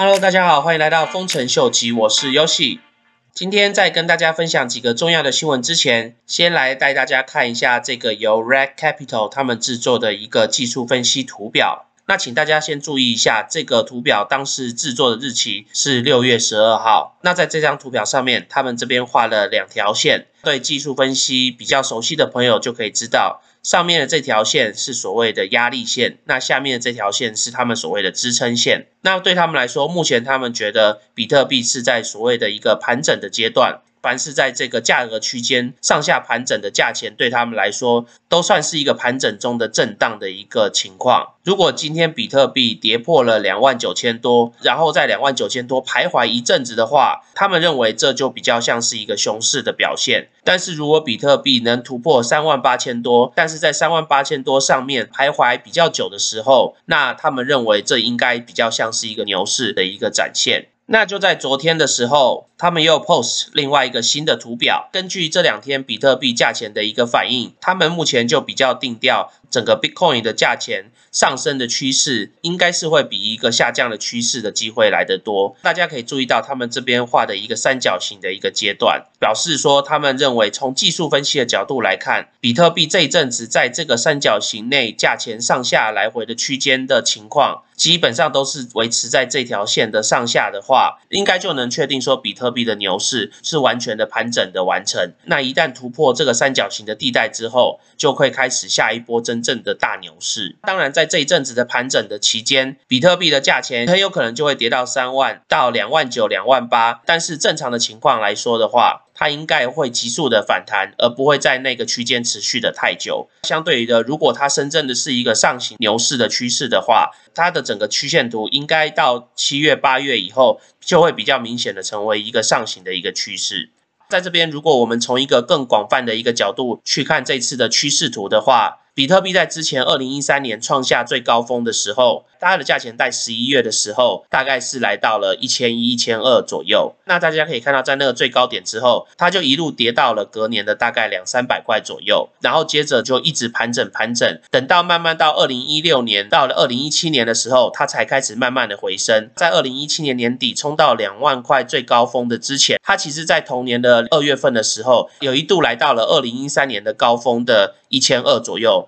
Hello，大家好，欢迎来到丰臣秀吉，我是 Yoshi。今天在跟大家分享几个重要的新闻之前，先来带大家看一下这个由 Red Capital 他们制作的一个技术分析图表。那请大家先注意一下，这个图表当时制作的日期是六月十二号。那在这张图表上面，他们这边画了两条线，对技术分析比较熟悉的朋友就可以知道。上面的这条线是所谓的压力线，那下面的这条线是他们所谓的支撑线。那对他们来说，目前他们觉得比特币是在所谓的一个盘整的阶段。凡是在这个价格区间上下盘整的价钱，对他们来说都算是一个盘整中的震荡的一个情况。如果今天比特币跌破了两万九千多，然后在两万九千多徘徊一阵子的话，他们认为这就比较像是一个熊市的表现。但是如果比特币能突破三万八千多，但是在三万八千多上面徘徊比较久的时候，那他们认为这应该比较像是一个牛市的一个展现。那就在昨天的时候，他们又 post 另外一个新的图表。根据这两天比特币价钱的一个反应，他们目前就比较定调，整个 Bitcoin 的价钱上升的趋势，应该是会比一个下降的趋势的机会来得多。大家可以注意到，他们这边画的一个三角形的一个阶段，表示说他们认为从技术分析的角度来看，比特币这一阵子在这个三角形内价钱上下来回的区间的情况。基本上都是维持在这条线的上下的话，应该就能确定说比特比特币的牛市是完全的盘整的完成。那一旦突破这个三角形的地带之后，就会开始下一波真正的大牛市。当然，在这一阵子的盘整的期间，比特币的价钱很有可能就会跌到三万到两万九、两万八。但是正常的情况来说的话，它应该会急速的反弹，而不会在那个区间持续的太久。相对于的，如果它深圳的是一个上行牛市的趋势的话，它的整个曲线图应该到七月、八月以后，就会比较明显的成为一个上行的一个趋势。在这边，如果我们从一个更广泛的一个角度去看这次的趋势图的话，比特币在之前二零一三年创下最高峰的时候，它的价钱在十一月的时候，大概是来到了一千一、一千二左右。那大家可以看到，在那个最高点之后，它就一路跌到了隔年的大概两三百块左右，然后接着就一直盘整盘整，等到慢慢到二零一六年，到了二零一七年的时候，它才开始慢慢的回升。在二零一七年年底冲到两万块最高峰的之前，它其实在同年的二月份的时候，有一度来到了二零一三年的高峰的一千二左右。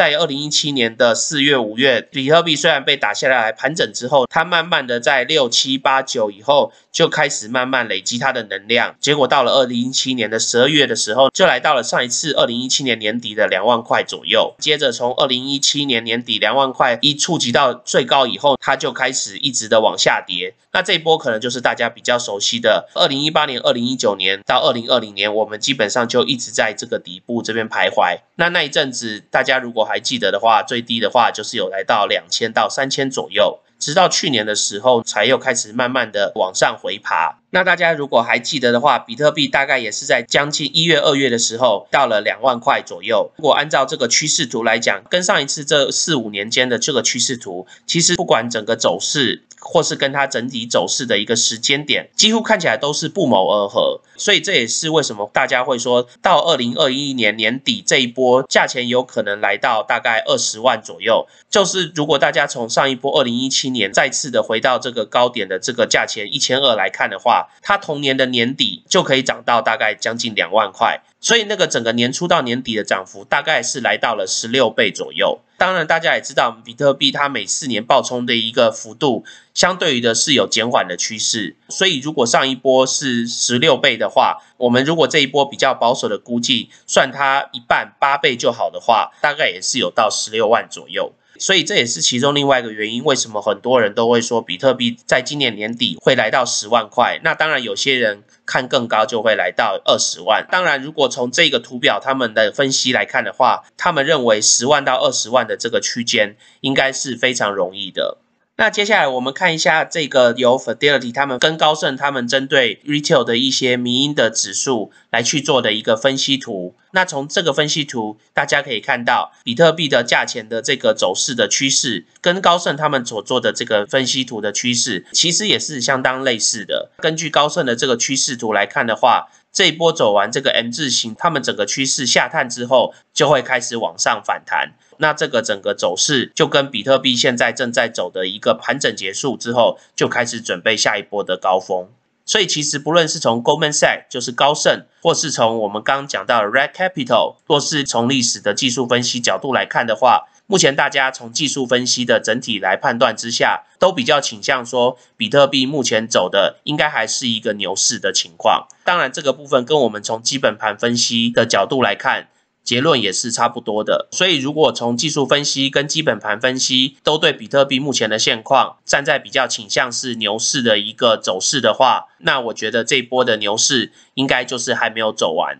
在二零一七年的四月、五月，比特币虽然被打下来盘整之后，它慢慢的在六七八九以后就开始慢慢累积它的能量，结果到了二零一七年的十二月的时候，就来到了上一次二零一七年年底的两万块左右。接着从二零一七年年底两万块一触及到最高以后，它就开始一直的往下跌。那这一波可能就是大家比较熟悉的二零一八年、二零一九年到二零二零年，我们基本上就一直在这个底部这边徘徊。那那一阵子，大家如果还记得的话，最低的话就是有来到两千到三千左右，直到去年的时候才又开始慢慢的往上回爬。那大家如果还记得的话，比特币大概也是在将近一月、二月的时候到了两万块左右。如果按照这个趋势图来讲，跟上一次这四五年间的这个趋势图，其实不管整个走势。或是跟它整体走势的一个时间点，几乎看起来都是不谋而合，所以这也是为什么大家会说到二零二一年年底这一波价钱有可能来到大概二十万左右。就是如果大家从上一波二零一七年再次的回到这个高点的这个价钱一千二来看的话，它同年的年底就可以涨到大概将近两万块。所以那个整个年初到年底的涨幅大概是来到了十六倍左右。当然，大家也知道，比特币它每四年爆冲的一个幅度，相对于的是有减缓的趋势。所以，如果上一波是十六倍的话，我们如果这一波比较保守的估计，算它一半八倍就好的话，大概也是有到十六万左右。所以这也是其中另外一个原因，为什么很多人都会说比特币在今年年底会来到十万块？那当然有些人看更高，就会来到二十万。当然，如果从这个图表他们的分析来看的话，他们认为十万到二十万的这个区间应该是非常容易的。那接下来我们看一下这个由 Fidelity 他们跟高盛他们针对 Retail 的一些民营的指数来去做的一个分析图。那从这个分析图，大家可以看到比特币的价钱的这个走势的趋势，跟高盛他们所做的这个分析图的趋势，其实也是相当类似的。根据高盛的这个趋势图来看的话，这一波走完这个 M 字形，他们整个趋势下探之后，就会开始往上反弹。那这个整个走势就跟比特币现在正在走的一个盘整结束之后，就开始准备下一波的高峰。所以其实不论是从 Goldman Sachs 就是高盛，或是从我们刚刚讲到的 Red Capital，或是从历史的技术分析角度来看的话，目前大家从技术分析的整体来判断之下，都比较倾向说，比特币目前走的应该还是一个牛市的情况。当然，这个部分跟我们从基本盘分析的角度来看。结论也是差不多的，所以如果从技术分析跟基本盘分析都对比特币目前的现况站在比较倾向是牛市的一个走势的话，那我觉得这一波的牛市应该就是还没有走完。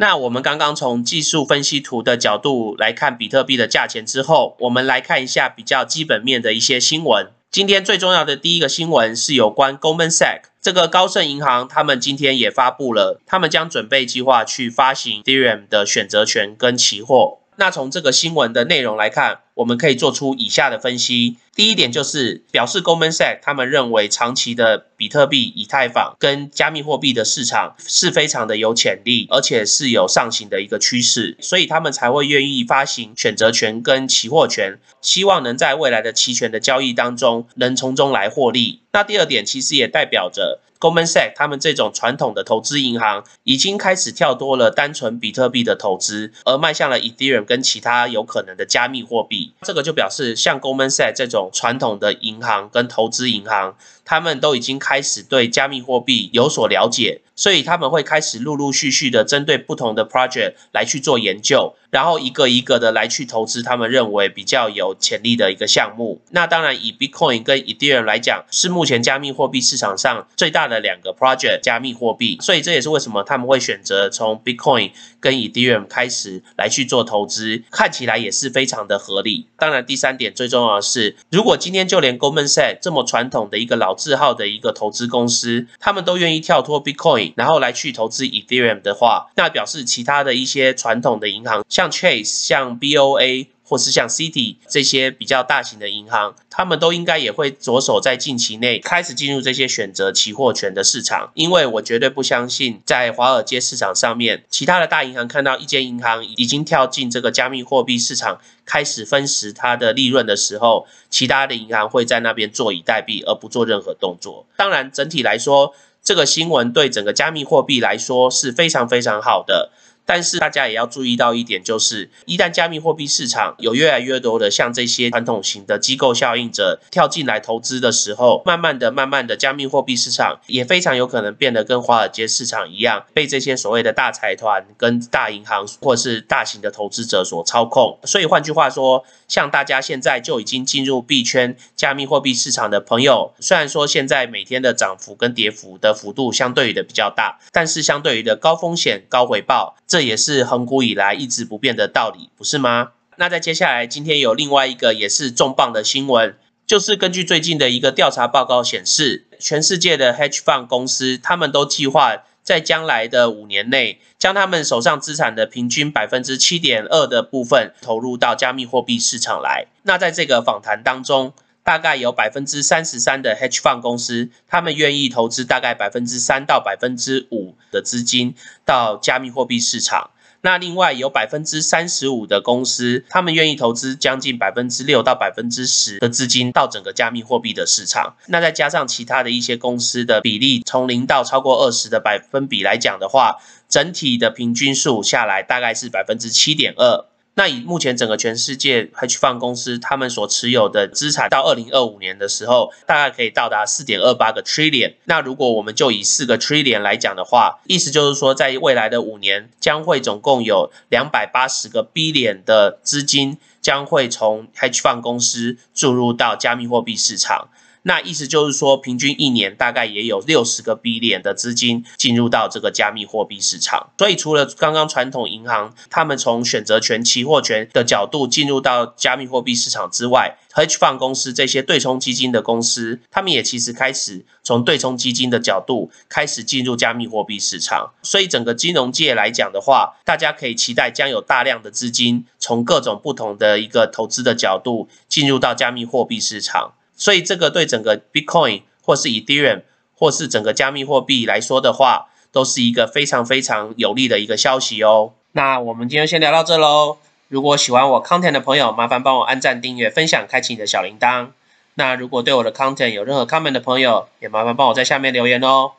那我们刚刚从技术分析图的角度来看比特币的价钱之后，我们来看一下比较基本面的一些新闻。今天最重要的第一个新闻是有关 Goldman Sachs 这个高盛银行，他们今天也发布了，他们将准备计划去发行 Ethereum 的选择权跟期货。那从这个新闻的内容来看，我们可以做出以下的分析。第一点就是表示，Goldman Sachs 他们认为长期的比特币、以太坊跟加密货币的市场是非常的有潜力，而且是有上行的一个趋势，所以他们才会愿意发行选择权跟期货权，希望能在未来的期权的交易当中能从中来获利。那第二点其实也代表着。Goldman Sachs 他们这种传统的投资银行已经开始跳多了单纯比特币的投资，而迈向了 Ethereum 跟其他有可能的加密货币。这个就表示，像 Goldman Sachs 这种传统的银行跟投资银行，他们都已经开始对加密货币有所了解。所以他们会开始陆陆续续的针对不同的 project 来去做研究，然后一个一个的来去投资他们认为比较有潜力的一个项目。那当然以 Bitcoin 跟 Ethereum 来讲，是目前加密货币市场上最大的两个 project 加密货币。所以这也是为什么他们会选择从 Bitcoin 跟 Ethereum 开始来去做投资，看起来也是非常的合理。当然第三点最重要的是，如果今天就连 Goldman Sachs 这么传统的一个老字号的一个投资公司，他们都愿意跳脱 Bitcoin。然后来去投资 Ethereum 的话，那表示其他的一些传统的银行，像 Chase、像 BOA 或是像 City 这些比较大型的银行，他们都应该也会着手在近期内开始进入这些选择期货权的市场。因为我绝对不相信，在华尔街市场上面，其他的大银行看到一间银行已经跳进这个加密货币市场，开始分食它的利润的时候，其他的银行会在那边坐以待毙，而不做任何动作。当然，整体来说。这个新闻对整个加密货币来说是非常非常好的。但是大家也要注意到一点，就是一旦加密货币市场有越来越多的像这些传统型的机构效应者跳进来投资的时候，慢慢的、慢慢的，加密货币市场也非常有可能变得跟华尔街市场一样，被这些所谓的大财团、跟大银行或是大型的投资者所操控。所以换句话说，像大家现在就已经进入币圈加密货币市场的朋友，虽然说现在每天的涨幅跟跌幅的幅度相对于的比较大，但是相对于的高风险高回报这。也是恒古以来一直不变的道理，不是吗？那在接下来，今天有另外一个也是重磅的新闻，就是根据最近的一个调查报告显示，全世界的 hedge fund 公司，他们都计划在将来的五年内，将他们手上资产的平均百分之七点二的部分投入到加密货币市场来。那在这个访谈当中，大概有百分之三十三的 hedge fund 公司，他们愿意投资大概百分之三到百分之五的资金到加密货币市场。那另外有百分之三十五的公司，他们愿意投资将近百分之六到百分之十的资金到整个加密货币的市场。那再加上其他的一些公司的比例，从零到超过二十的百分比来讲的话，整体的平均数下来大概是百分之七点二。那以目前整个全世界 hedge fund 公司他们所持有的资产，到二零二五年的时候，大概可以到达四点二八个 trillion。那如果我们就以四个 trillion 来讲的话，意思就是说，在未来的五年，将会总共有两百八十个 billion 的资金将会从 hedge fund 公司注入到加密货币市场。那意思就是说，平均一年大概也有六十个 B 点的资金进入到这个加密货币市场。所以除了刚刚传统银行他们从选择权、期货权的角度进入到加密货币市场之外，Hedge Fund 公司这些对冲基金的公司，他们也其实开始从对冲基金的角度开始进入加密货币市场。所以整个金融界来讲的话，大家可以期待将有大量的资金从各种不同的一个投资的角度进入到加密货币市场。所以这个对整个 Bitcoin 或是 Ethereum 或是整个加密货币来说的话，都是一个非常非常有利的一个消息哦。那我们今天先聊到这喽。如果喜欢我 content 的朋友，麻烦帮我按赞、订阅、分享、开启你的小铃铛。那如果对我的 content 有任何 comment 的朋友，也麻烦帮我在下面留言哦。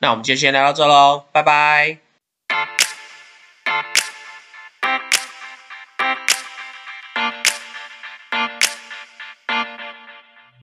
那我们就先聊到这喽，拜拜。